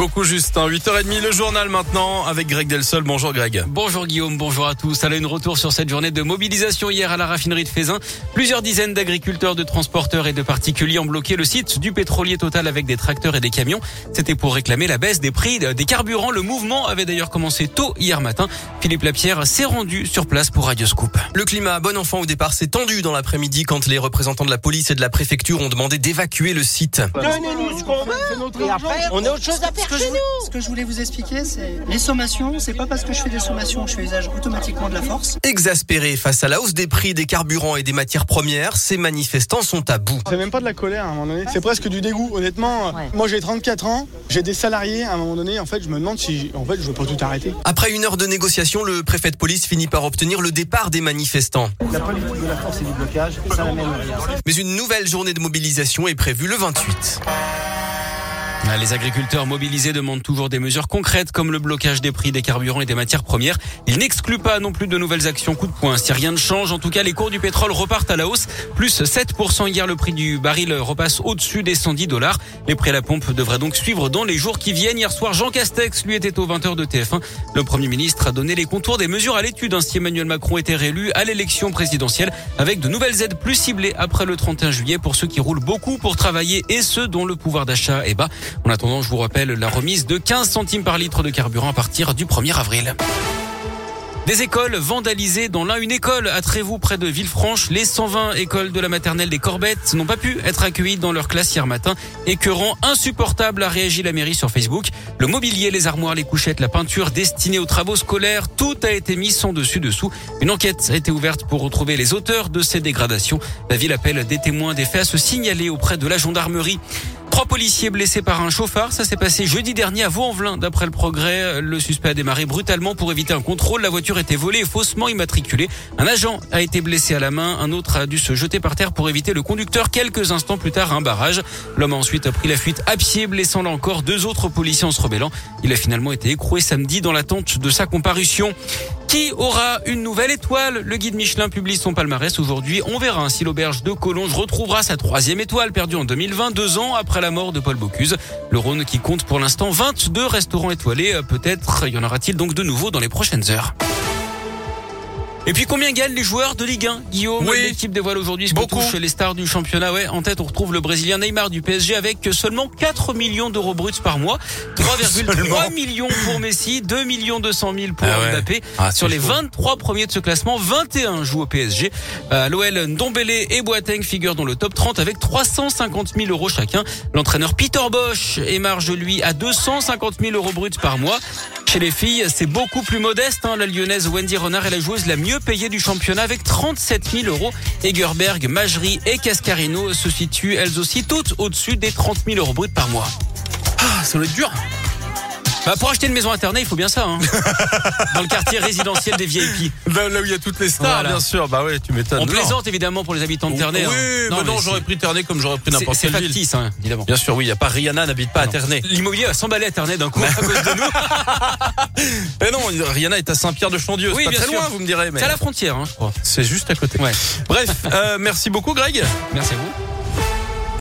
Beaucoup juste, 8h30 le journal maintenant avec Greg Delsol. Bonjour Greg. Bonjour Guillaume, bonjour à tous. Allez, une retour sur cette journée de mobilisation hier à la raffinerie de Fézin. Plusieurs dizaines d'agriculteurs, de transporteurs et de particuliers ont bloqué le site du pétrolier total avec des tracteurs et des camions. C'était pour réclamer la baisse des prix des carburants. Le mouvement avait d'ailleurs commencé tôt hier matin. Philippe Lapierre s'est rendu sur place pour Radio Scoop. Le climat bon enfant au départ s'est tendu dans l'après-midi quand les représentants de la police et de la préfecture ont demandé d'évacuer le site. Donnez-nous ce qu'on veut et après on a autre chose à faire que, je, ce que je voulais vous expliquer, c'est les sommations. C'est pas parce que je fais des sommations que je fais usage automatiquement de la force. Exaspérés face à la hausse des prix des carburants et des matières premières, ces manifestants sont à bout. C'est même pas de la colère à un moment donné, c'est presque du dégoût. Honnêtement, moi j'ai 34 ans, j'ai des salariés à un moment donné. En fait, je me demande si en fait je veux pas tout arrêter. Après une heure de négociation, le préfet de police finit par obtenir le départ des manifestants. La politique de la force et du blocage, ça n'amène rien. Mais une nouvelle journée de mobilisation est prévue le 28. Ah, les agriculteurs mobilisés demandent toujours des mesures concrètes comme le blocage des prix des carburants et des matières premières. Ils n'excluent pas non plus de nouvelles actions coup de poing. Si rien ne change, en tout cas, les cours du pétrole repartent à la hausse. Plus 7% hier, le prix du baril repasse au-dessus des 110 dollars. Les prix à la pompe devraient donc suivre dans les jours qui viennent. Hier soir, Jean Castex, lui, était au 20h de TF1. Le Premier ministre a donné les contours des mesures à l'étude. Ainsi, Emmanuel Macron était réélu à l'élection présidentielle avec de nouvelles aides plus ciblées après le 31 juillet pour ceux qui roulent beaucoup pour travailler et ceux dont le pouvoir d'achat est bas. En attendant, je vous rappelle la remise de 15 centimes par litre de carburant à partir du 1er avril. Des écoles vandalisées dans l'un, une école à Trévoux près de Villefranche. Les 120 écoles de la maternelle des Corbettes n'ont pas pu être accueillies dans leur classe hier matin. Écœurant insupportable a réagi la mairie sur Facebook. Le mobilier, les armoires, les couchettes, la peinture destinée aux travaux scolaires, tout a été mis sans dessus dessous. Une enquête a été ouverte pour retrouver les auteurs de ces dégradations. La ville appelle des témoins des faits à se signaler auprès de la gendarmerie. Trois policiers blessés par un chauffard. Ça s'est passé jeudi dernier à Vaux-en-Velin. D'après le progrès, le suspect a démarré brutalement pour éviter un contrôle. La voiture était volée et faussement immatriculée. Un agent a été blessé à la main. Un autre a dû se jeter par terre pour éviter le conducteur. Quelques instants plus tard, un barrage. L'homme a ensuite pris la fuite à pied, blessant là encore deux autres policiers en se rebellant. Il a finalement été écroué samedi dans l'attente de sa comparution. Qui aura une nouvelle étoile? Le guide Michelin publie son palmarès aujourd'hui. On verra si l'auberge de Collonges retrouvera sa troisième étoile perdue en 2020, deux ans après la mort de Paul Bocuse. Le Rhône qui compte pour l'instant 22 restaurants étoilés. Peut-être y en aura-t-il donc de nouveau dans les prochaines heures. Et puis combien gagnent les joueurs de Ligue 1 Guillaume, oui. l'équipe dévoile aujourd'hui ce que touche les stars du championnat? Ouais, en tête, on retrouve le Brésilien Neymar du PSG avec seulement 4 millions d'euros bruts par mois, 3,3 millions pour Messi, 2 millions 200 000 pour ah ouais. Mbappé. Ah, Sur les chaud. 23 premiers de ce classement, 21 jouent au PSG. Euh, L'OL, Ndombele et Boateng figurent dans le top 30 avec 350 000 euros chacun. L'entraîneur Peter Bosch émarge lui à 250 000 euros bruts par mois. Chez les filles, c'est beaucoup plus modeste. Hein. La lyonnaise Wendy Renard est la joueuse la mieux payée du championnat avec 37 000 euros. Egerberg, Majerie et Cascarino se situent elles aussi toutes au-dessus des 30 000 euros bruts par mois. Ah, ça doit être dur. Bah, pour acheter une maison internet, il faut bien ça. Hein. Dans le quartier résidentiel des VIP. Là, là où il y a toutes les stars, Voilà. bien sûr. Bah ouais, tu m'étonnes. On Non. plaisante évidemment pour les habitants de Ternay. Oui, hein. bah mais non, j'aurais pris Ternay comme j'aurais pris n'importe quelle ville. factice, hein, évidemment. Bien sûr, oui, il y a pas Rihanna n'habite pas à Non. Ternay. L'immobilier a s'emballé à Ternay d'un coup à cause de nous. Mais non, Rihanna est à Saint-Pierre-de-Chandieu. Oui, c'est pas bien très sûr. loin, vous me direz. Mais C'est à la frontière, hein, je crois. c'est juste à côté. Ouais. Bref, euh, merci beaucoup, Greg. Merci à vous.